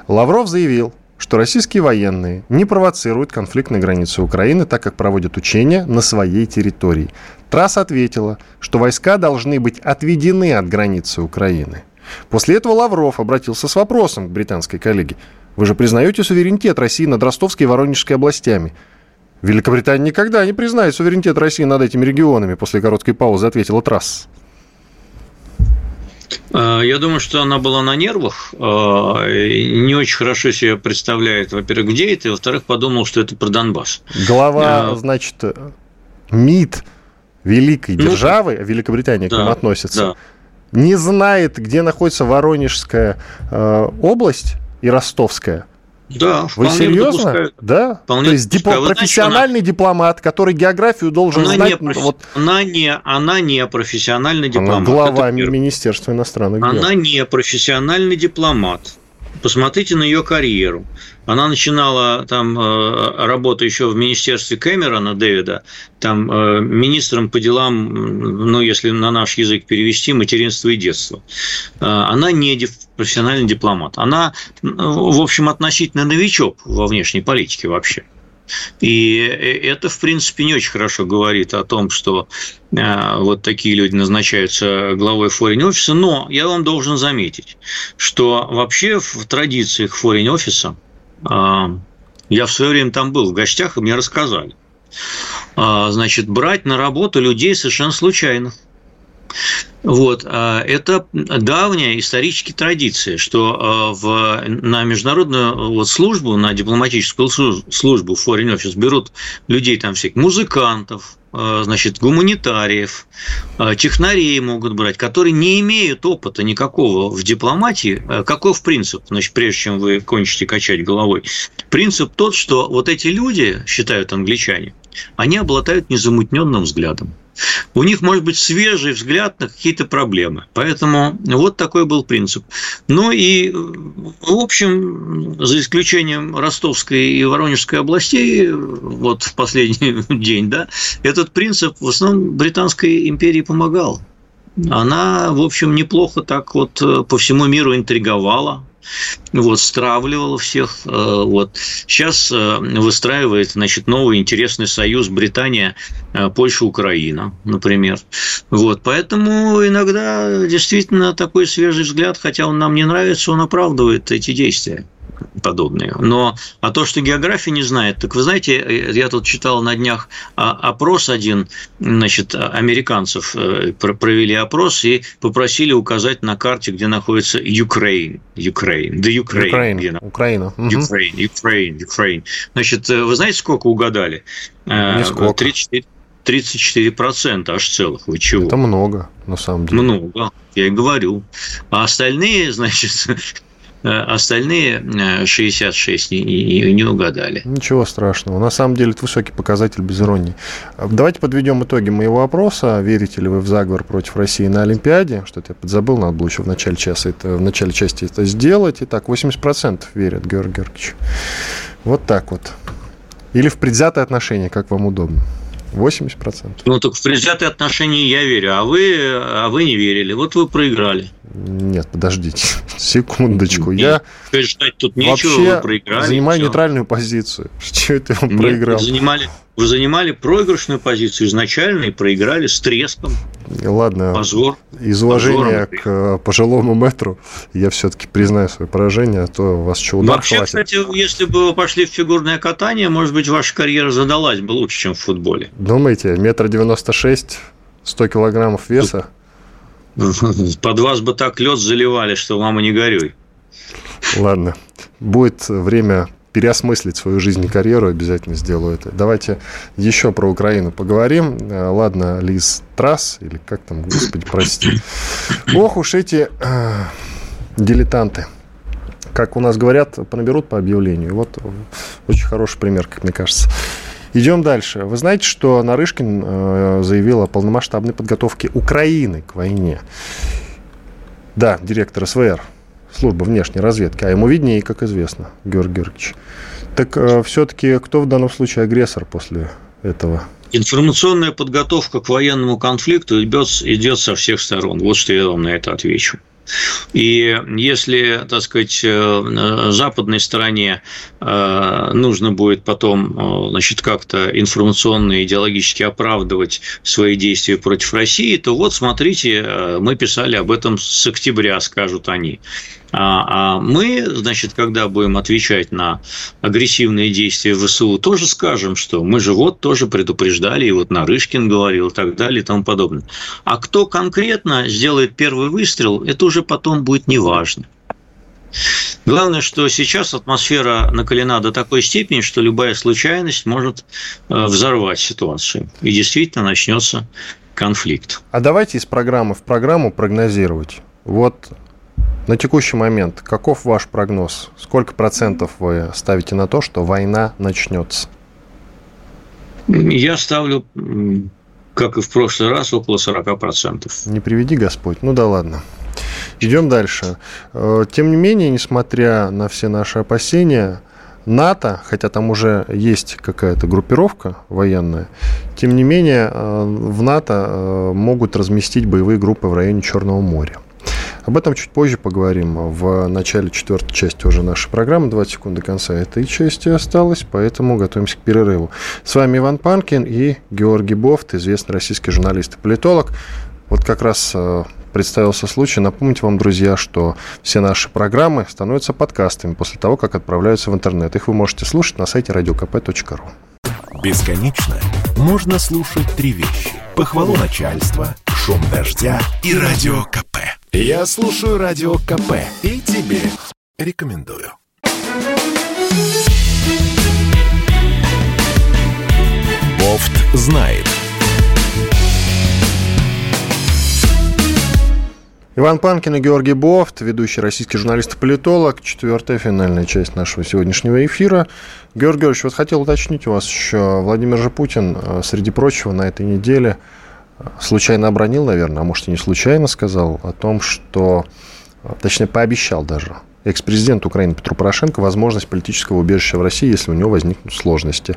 Speaker 2: Лавров заявил, что российские военные не провоцируют конфликт на границе Украины, так как проводят учения на своей территории. Трасс ответила, что войска должны быть отведены от границы Украины. После этого Лавров обратился с вопросом к британской коллеге. Вы же признаете суверенитет России над Ростовской и Воронежской областями? Великобритания никогда не признает суверенитет России над этими регионами, после короткой паузы ответила Трасс.
Speaker 3: А, я думаю, что она была на нервах, а, не очень хорошо себе представляет, во-первых, где это, и, во-вторых, подумал, что это про Донбасс.
Speaker 2: Глава, а, значит, МИД великой ну, державы, Великобритания да, к ним относится, да. не знает, где находится Воронежская область, и ростовская.
Speaker 3: Да,
Speaker 2: Вы серьезно? Допускают. Да? Вполне То есть дипло- профессиональный она... дипломат, который географию должен
Speaker 3: она
Speaker 2: знать.
Speaker 3: Не профи... вот... она, не, она не профессиональный дипломат.
Speaker 2: Она глава Министерства иностранных
Speaker 3: дел. Она не профессиональный дипломат. Посмотрите на ее карьеру. Она начинала там э, работу еще в министерстве Кэмерона Дэвида, там э, министром по делам, ну, если на наш язык перевести, материнство и детство. Она не профессиональный дипломат. Она, в общем, относительно новичок во внешней политике вообще. И это, в принципе, не очень хорошо говорит о том, что э, вот такие люди назначаются главой форин офиса. Но я вам должен заметить, что вообще в традициях форин офиса э, я в свое время там был в гостях, и мне рассказали. Э, значит, брать на работу людей совершенно случайно. Вот. А, это давняя историческая традиция, что а, в, на международную вот службу, на дипломатическую службу в Foreign Office берут людей там всех, музыкантов, а, значит, гуманитариев, технарей могут брать, которые не имеют опыта никакого в дипломатии. Каков принцип, значит, прежде чем вы кончите качать головой? Принцип тот, что вот эти люди, считают англичане, они обладают незамутненным взглядом у них может быть свежий взгляд на какие-то проблемы. Поэтому вот такой был принцип. Ну и, в общем, за исключением Ростовской и Воронежской областей, вот в последний день, да, этот принцип в основном Британской империи помогал. Она, в общем, неплохо так вот по всему миру интриговала, вот, стравливала всех. Э, вот. Сейчас э, выстраивает значит, новый интересный союз Британия, э, Польша, Украина, например. Вот. Поэтому иногда действительно такой свежий взгляд, хотя он нам не нравится, он оправдывает эти действия подобные. Но а то, что география не знает, так вы знаете, я тут читал на днях а, опрос один, значит, американцев э, провели опрос и попросили указать на карте, где находится Украина, Украина, да
Speaker 2: Украина, Украина,
Speaker 3: Украина, Украина, Украина. Значит, э, вы знаете, сколько угадали?
Speaker 2: Э, Нисколько.
Speaker 3: 34 34% аж целых. Вы чего?
Speaker 2: Это много, на самом деле.
Speaker 3: Много, я и говорю. А остальные, значит, Э, остальные 66 э, не, не угадали.
Speaker 2: Ничего страшного. На самом деле это высокий показатель без иронии. Давайте подведем итоги моего вопроса. Верите ли вы в заговор против России на Олимпиаде? Что-то я подзабыл, надо было еще в начале часа это, в начале части это сделать. Итак, 80% верят, Георгий Георгиевич. Вот так вот. Или в предвзятое отношение, как вам удобно. 80%.
Speaker 3: Ну, так в предвзятые отношения я верю, а вы, а вы не верили. Вот вы проиграли.
Speaker 2: Нет, подождите, секундочку. Нет,
Speaker 3: я ждать тут нечего, вообще
Speaker 2: занимаю все. нейтральную позицию. Что это он проиграл?
Speaker 3: Вы занимали, вы занимали проигрышную позицию изначально и проиграли с треском.
Speaker 2: Ладно,
Speaker 3: Позор.
Speaker 2: из уважения к э, пожилому метру я все-таки признаю свое поражение, а то у вас что, удар
Speaker 3: Вообще,
Speaker 2: хватит.
Speaker 3: кстати, если бы вы пошли в фигурное катание, может быть, ваша карьера задалась бы лучше, чем в футболе.
Speaker 2: Думаете, метр девяносто шесть, сто килограммов веса?
Speaker 3: Под вас бы так лед заливали, что мама не горюй.
Speaker 2: Ладно. Будет время переосмыслить свою жизнь и карьеру, обязательно сделаю это. Давайте еще про Украину поговорим. Э, ладно, Лиз Трасс, или как там, господи, прости. Ох уж эти э, дилетанты. Как у нас говорят, понаберут по объявлению. Вот очень хороший пример, как мне кажется. Идем дальше. Вы знаете, что Нарышкин э, заявил о полномасштабной подготовке Украины к войне. Да, директор СВР, служба внешней разведки, а ему виднее, как известно, Георгий Георгиевич. Так э, все-таки кто в данном случае агрессор после этого?
Speaker 3: Информационная подготовка к военному конфликту идет, идет со всех сторон. Вот что я вам на это отвечу. И если, так сказать, э, западной стороне э, нужно будет потом, э, значит, как-то информационно и идеологически оправдывать свои действия против России, то вот, смотрите, мы писали об этом с октября, скажут они. А, а мы, значит, когда будем отвечать на агрессивные действия ВСУ, тоже скажем, что мы же вот тоже предупреждали, и вот Нарышкин говорил и так далее и тому подобное. А кто конкретно сделает первый выстрел, это уже потом будет неважно. Главное, что сейчас атмосфера накалена до такой степени, что любая случайность может э, взорвать ситуацию. И действительно начнется конфликт.
Speaker 2: А давайте из программы в программу прогнозировать. Вот на текущий момент, каков ваш прогноз? Сколько процентов вы ставите на то, что война начнется?
Speaker 3: Я ставлю, как и в прошлый раз, около 40 процентов.
Speaker 2: Не приведи Господь. Ну да ладно. Идем дальше. Э, тем не менее, несмотря на все наши опасения, НАТО, хотя там уже есть какая-то группировка военная, тем не менее э, в НАТО э, могут разместить боевые группы в районе Черного моря. Об этом чуть позже поговорим в начале четвертой части уже нашей программы. 20 секунд до конца этой части осталось, поэтому готовимся к перерыву. С вами Иван Панкин и Георгий Бофт, известный российский журналист и политолог. Вот как раз э, представился случай напомнить вам, друзья, что все наши программы становятся подкастами после того, как отправляются в интернет. Их вы можете слушать на сайте radiokp.ru.
Speaker 1: Бесконечно можно слушать три вещи. Похвалу начальства, шум дождя и радио КП. Я слушаю радио КП и тебе рекомендую. Бофт знает.
Speaker 2: Иван Панкин и Георгий Бофт, ведущий российский журналист и политолог. Четвертая финальная часть нашего сегодняшнего эфира. Георгий Георгиевич, вот хотел уточнить у вас еще. Владимир же Путин, э, среди прочего, на этой неделе случайно обронил, наверное, а может и не случайно сказал о том, что, э, точнее, пообещал даже экс-президент Украины Петру Порошенко возможность политического убежища в России, если у него возникнут сложности.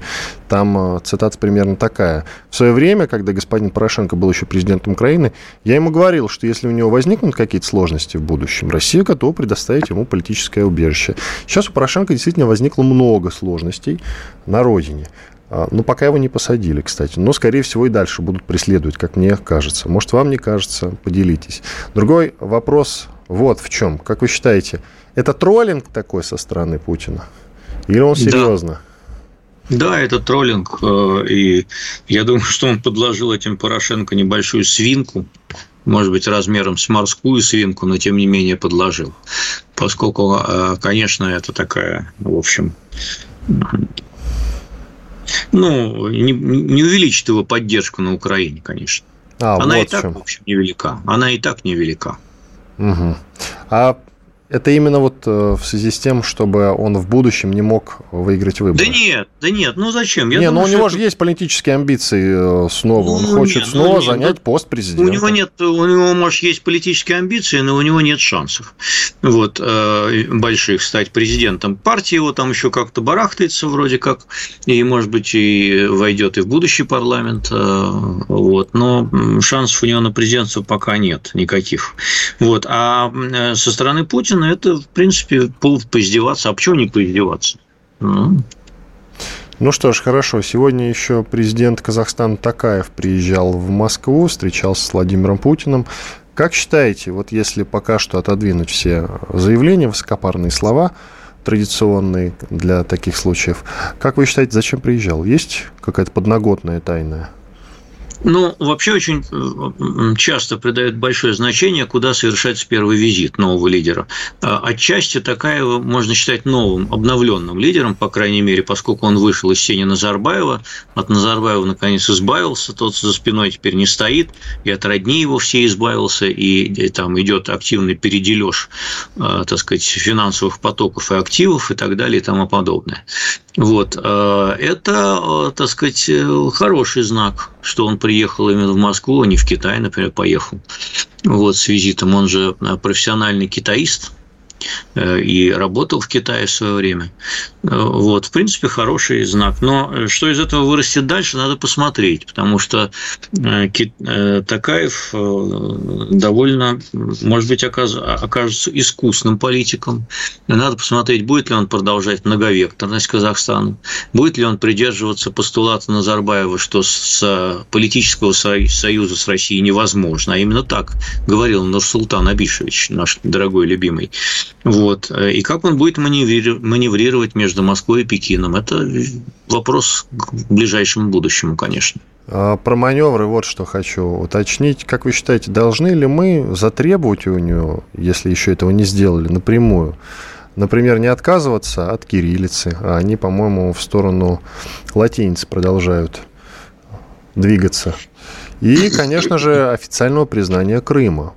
Speaker 2: Там э, цитата примерно такая. В свое время, когда господин Порошенко был еще президентом Украины, я ему говорил, что если у него возникнут какие-то сложности в будущем, Россия готова предоставить ему политическое убежище. Сейчас у Порошенко действительно возникло много сложностей на родине. А, ну, пока его не посадили, кстати. Но, скорее всего, и дальше будут преследовать, как мне кажется. Может, вам не кажется, поделитесь. Другой вопрос вот в чем. Как вы считаете, это троллинг такой со стороны Путина? Или он серьезно?
Speaker 3: Да. Да, это троллинг, э, и я думаю, что он подложил этим Порошенко небольшую свинку, может быть, размером с морскую свинку, но тем не менее подложил. Поскольку, э, конечно, это такая, в общем, ну, не, не увеличит его поддержку на Украине, конечно. А, Она вот и так, в общем, невелика. Она и так невелика.
Speaker 2: Угу. А это именно вот э, в связи с тем, чтобы он в будущем не мог выиграть выборы.
Speaker 3: Да нет, да нет, ну зачем?
Speaker 2: Я не, думаю, ну у него же есть политические амбиции э, снова. Он ну, хочет нет, ну снова ну, занять нет, пост президента.
Speaker 3: У него нет, у него, может, есть политические амбиции, но у него нет шансов вот, э, больших стать президентом. Партия его там еще как-то барахтается вроде как, и, может быть, и войдет и в будущий парламент. Вот, но шансов у него на президентство пока нет никаких. Вот, а со стороны Путина Путина это, в принципе, повод поиздеваться. А почему не поиздеваться?
Speaker 2: Ну. ну что ж, хорошо. Сегодня еще президент Казахстана Такаев приезжал в Москву, встречался с Владимиром Путиным. Как считаете, вот если пока что отодвинуть все заявления, высокопарные слова, традиционные для таких случаев, как вы считаете, зачем приезжал? Есть какая-то подноготная тайная?
Speaker 3: Ну, вообще очень э, часто придают большое значение, куда совершается первый визит нового лидера. А, отчасти такая можно считать новым, обновленным лидером, по крайней мере, поскольку он вышел из сени Назарбаева, от Назарбаева наконец избавился, тот за спиной теперь не стоит, и от родней его все избавился, и, и там идет активный передележ, э, так сказать, финансовых потоков и активов и так далее и тому подобное. Вот. Э, это, так сказать, хороший знак, что он приехал именно в Москву, а не в Китай, например, поехал вот, с визитом. Он же э, профессиональный китаист, Э, и работал в Китае в свое время. Э, вот, в принципе, хороший знак. Но э, что из этого вырастет дальше, надо посмотреть, потому что Такаев довольно, может быть, окажется искусным политиком. Надо посмотреть, будет ли он продолжать многовекторность Казахстана, будет ли он придерживаться постулата Назарбаева, что с политического союза с Россией невозможно. А именно так говорил Нурсултан Абишевич, наш дорогой любимый. Вот. И как он будет маневрировать между Москвой и Пекином, это вопрос к ближайшему будущему, конечно.
Speaker 2: А про маневры вот что хочу уточнить. Как вы считаете, должны ли мы затребовать у него, если еще этого не сделали, напрямую, например, не отказываться от кириллицы, а они, по-моему, в сторону латиницы продолжают двигаться. И, конечно же, официального признания Крыма.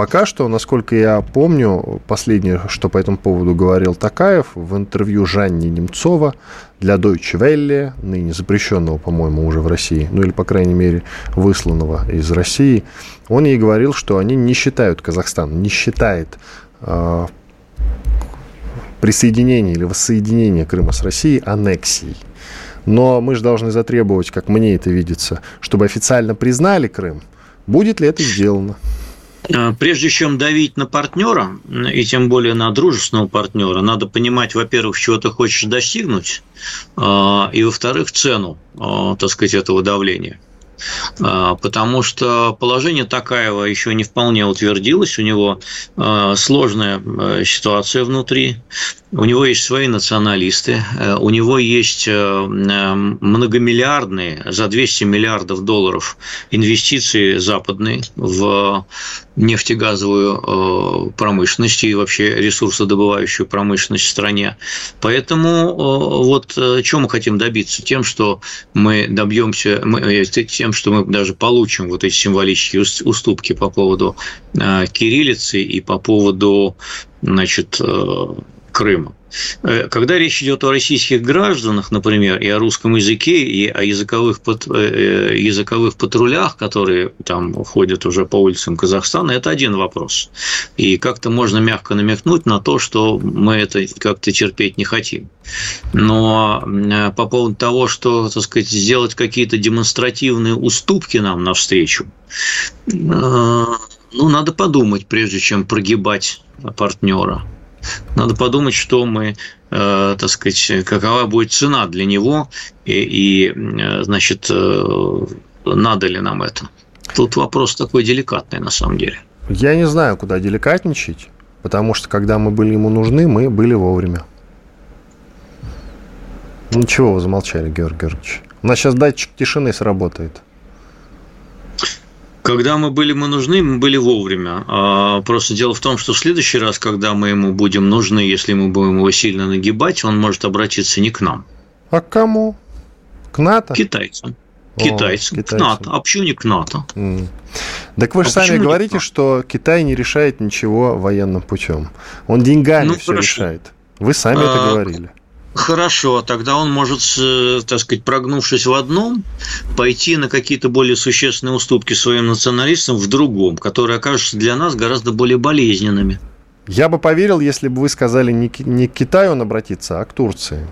Speaker 2: Пока что, насколько я помню, последнее, что по этому поводу говорил Такаев в интервью Жанне Немцова для Deutsche Welle, ныне запрещенного, по-моему, уже в России, ну или, по крайней мере, высланного из России, он ей говорил, что они не считают Казахстан, не считает э, присоединение или воссоединение Крыма с Россией аннексией. Но мы же должны затребовать, как мне это видится, чтобы официально признали Крым. Будет ли это сделано?
Speaker 3: А, прежде чем давить на партнера, и тем более на дружественного партнера, надо понимать, во-первых, чего ты хочешь достигнуть, а, и, во-вторых, цену, а, так сказать, этого давления. Потому что положение Такаева еще не вполне утвердилось, у него сложная ситуация внутри, у него есть свои националисты, э, у него есть э, э, многомиллиардные, за 200 миллиардов долларов инвестиции западные в нефтегазовую промышленность и вообще ресурсодобывающую промышленность в стране. Поэтому вот чем мы хотим добиться? Тем, что мы добьемся, тем, что мы даже получим вот эти символические уступки по поводу кириллицы и по поводу значит, Крыма. Э, когда речь идет о российских гражданах, например, и о русском языке, и о языковых, э, языковых патрулях, которые там ходят уже по улицам Казахстана, это один вопрос. И как-то можно мягко намекнуть на то, что мы это как-то терпеть не хотим. Но э, по поводу того, что, так сказать, сделать какие-то демонстративные уступки нам навстречу, ну, надо подумать, прежде чем прогибать партнера. Надо подумать, что мы, э, так сказать, какова будет цена для него и, и э, значит, э, надо ли нам это. Тут вопрос такой деликатный на самом деле.
Speaker 2: Я не знаю, куда деликатничать, потому что когда мы были ему нужны, мы были вовремя. Ничего вы замолчали, Георгий Георгиевич? У нас сейчас датчик тишины сработает.
Speaker 3: Когда мы были мы нужны, мы были вовремя. А просто дело в том, что в следующий раз, когда мы ему будем нужны, если мы будем его сильно нагибать, он может обратиться не к нам.
Speaker 2: А к кому? К НАТО?
Speaker 3: Китайцам. Китайцам. О, к НАТО. А почему не к НАТО?
Speaker 2: Mm. Так вы же а сами говорите, что Китай не решает ничего военным путем. Он деньгами ну, все хорошо. решает. Вы сами а, это говорили.
Speaker 3: Хорошо, тогда он может, так сказать, прогнувшись в одном, пойти на какие-то более существенные уступки своим националистам в другом, которые окажутся для нас гораздо более болезненными.
Speaker 2: Я бы поверил, если бы вы сказали не, не к Китаю он обратится, а к Турции.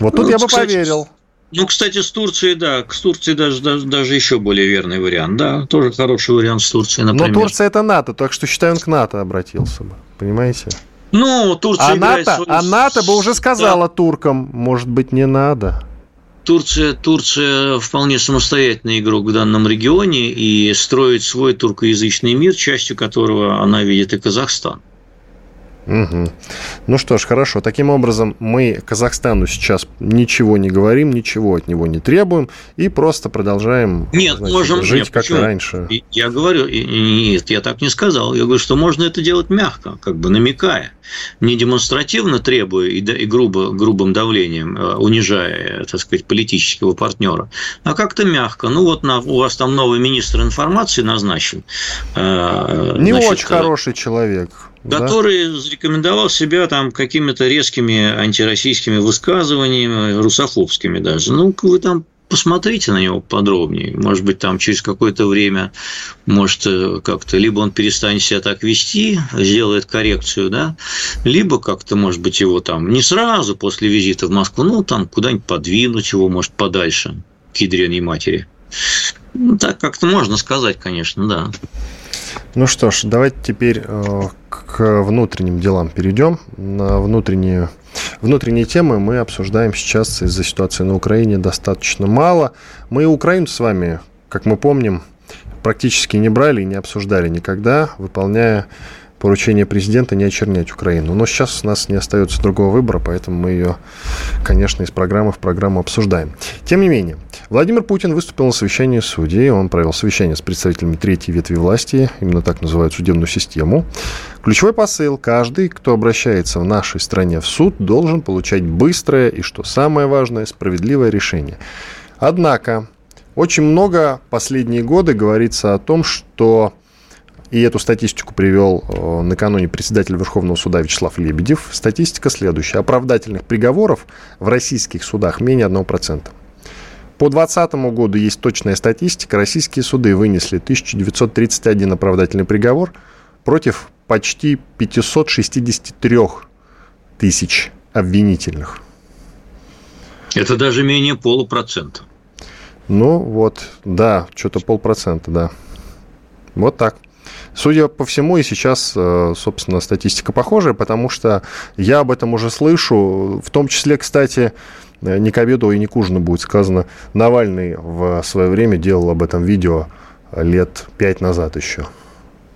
Speaker 2: Вот тут ну, я бы кстати, поверил.
Speaker 3: Ну, кстати, с Турцией, да, к Турции даже, даже, даже еще более верный вариант. Да, тоже хороший вариант с Турцией, например.
Speaker 2: Но Турция это НАТО, так что считаю, он к НАТО обратился бы. Понимаете?
Speaker 3: Ну, Турция
Speaker 2: а НАТО, свой... а НАТО бы уже сказала да. туркам, может быть, не надо.
Speaker 3: Турция, Турция вполне самостоятельный игрок в данном регионе и строит свой туркоязычный мир, частью которого она видит и Казахстан.
Speaker 2: Угу. Ну что ж, хорошо. Таким образом, мы Казахстану сейчас ничего не говорим, ничего от него не требуем и просто продолжаем
Speaker 3: нет, значит, можем,
Speaker 2: жить
Speaker 3: нет,
Speaker 2: как почему? раньше.
Speaker 3: Я говорю, нет, я так не сказал. Я говорю, что можно это делать мягко, как бы намекая, не демонстративно требуя и, и грубо, грубым давлением, э, унижая, так сказать, политического партнера, а как-то мягко. Ну вот на, у вас там новый министр информации назначен.
Speaker 2: Э, не значит, очень хороший человек
Speaker 3: который да? зарекомендовал себя там какими-то резкими антироссийскими высказываниями, русофобскими даже. Ну, вы там посмотрите на него подробнее. Может быть, там через какое-то время, может, э, как-то либо он перестанет себя так вести, сделает коррекцию, да, либо как-то, может быть, его там не сразу после визита в Москву, ну, там куда-нибудь подвинуть его, может, подальше к ядреной матери. Ну, так как-то можно сказать, конечно, да.
Speaker 2: Ну что ж, давайте теперь э, к внутренним делам перейдем. На внутренние, внутренние темы мы обсуждаем сейчас из-за ситуации на Украине достаточно мало. Мы Украину с вами, как мы помним, практически не брали и не обсуждали никогда, выполняя поручение президента не очернять Украину. Но сейчас у нас не остается другого выбора, поэтому мы ее, конечно, из программы в программу обсуждаем. Тем не менее, Владимир Путин выступил на совещании судей. Он провел совещание с представителями третьей ветви власти, именно так называют судебную систему. Ключевой посыл – каждый, кто обращается в нашей стране в суд, должен получать быстрое и, что самое важное, справедливое решение. Однако, очень много последние годы говорится о том, что и эту статистику привел э, накануне председатель Верховного суда Вячеслав Лебедев. Статистика следующая. Оправдательных приговоров в российских судах менее 1%. По 2020 году есть точная статистика. Российские суды вынесли 1931 оправдательный приговор против почти 563 тысяч обвинительных.
Speaker 3: Это даже менее полупроцента.
Speaker 2: Ну вот, да, что-то полпроцента, да. Вот так. Судя по всему, и сейчас, э, собственно, статистика похожая, потому что я об этом уже слышу, в том числе, кстати, э, не к обеду и не к ужину будет сказано, Навальный в свое время делал об этом видео лет пять назад еще.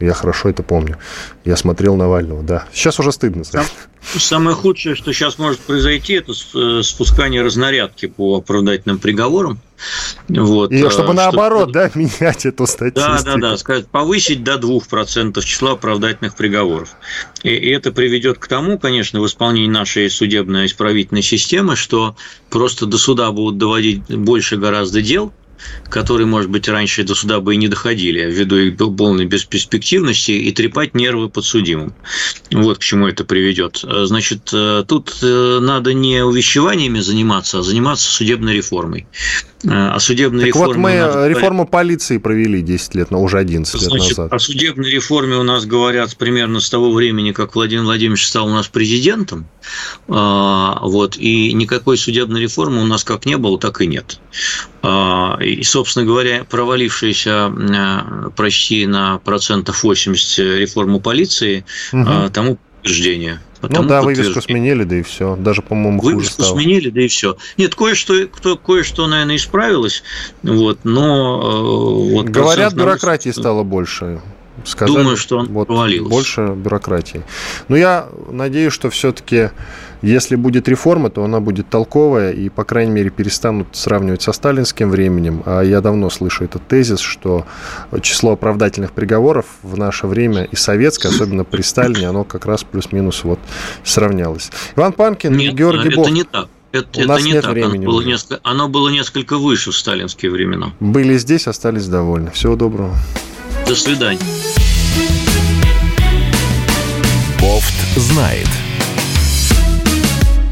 Speaker 2: Я хорошо это помню. Я смотрел Навального, да. Сейчас уже стыдно.
Speaker 3: Сам, самое худшее, что сейчас может произойти, это э, спускание разнарядки по оправдательным приговорам.
Speaker 2: Вот, И чтобы э, наоборот, что, да, менять эту статистику.
Speaker 3: Да, да, да, сказать, повысить до 2% числа оправдательных приговоров. И, и это приведет к тому, конечно, в исполнении нашей судебной исправительной системы, что просто до суда будут доводить больше гораздо дел, которые, может быть, раньше до суда бы и не доходили, ввиду их полной бесперспективности, и трепать нервы подсудимым. Вот к чему это приведет. Значит, э, тут э, надо не увещеваниями заниматься, а заниматься судебной реформой.
Speaker 2: Э, о судебной так реформе... вот мы нас... реформу полиции провели 10 лет, но уже 11 Значит, лет назад.
Speaker 3: О судебной реформе у нас говорят примерно с того времени, как Владимир Владимирович стал у нас президентом. А, вот, и никакой судебной реформы у нас как не было, так и нет. И, собственно говоря, провалившаяся э, почти на процентов 80 реформу полиции угу. тому подтверждение.
Speaker 2: Ну да, вывеску сменили, да и все. Даже, по-моему,
Speaker 3: хуже Вывеску стало. сменили, да и все. Нет, кое-что, кто, кое-что, наверное, исправилось, вот, но...
Speaker 2: Э, вот, Говорят, бюрократии народ... стало больше.
Speaker 3: Сказали, Думаю, что он
Speaker 2: вот, провалился. Больше бюрократии. Но я надеюсь, что все-таки если будет реформа, то она будет толковая и, по крайней мере, перестанут сравнивать со сталинским временем. А я давно слышу этот тезис, что число оправдательных приговоров в наше время и советское, особенно при Сталине, оно как раз плюс-минус вот сравнялось. Иван Панкин,
Speaker 3: Нет, Георгий это Бог. не так. Это, У это нас не нет так. времени. Оно было, несколько, оно было несколько выше в сталинские времена.
Speaker 2: Были здесь, остались довольны. Всего доброго.
Speaker 3: До свидания.
Speaker 1: Бофт знает.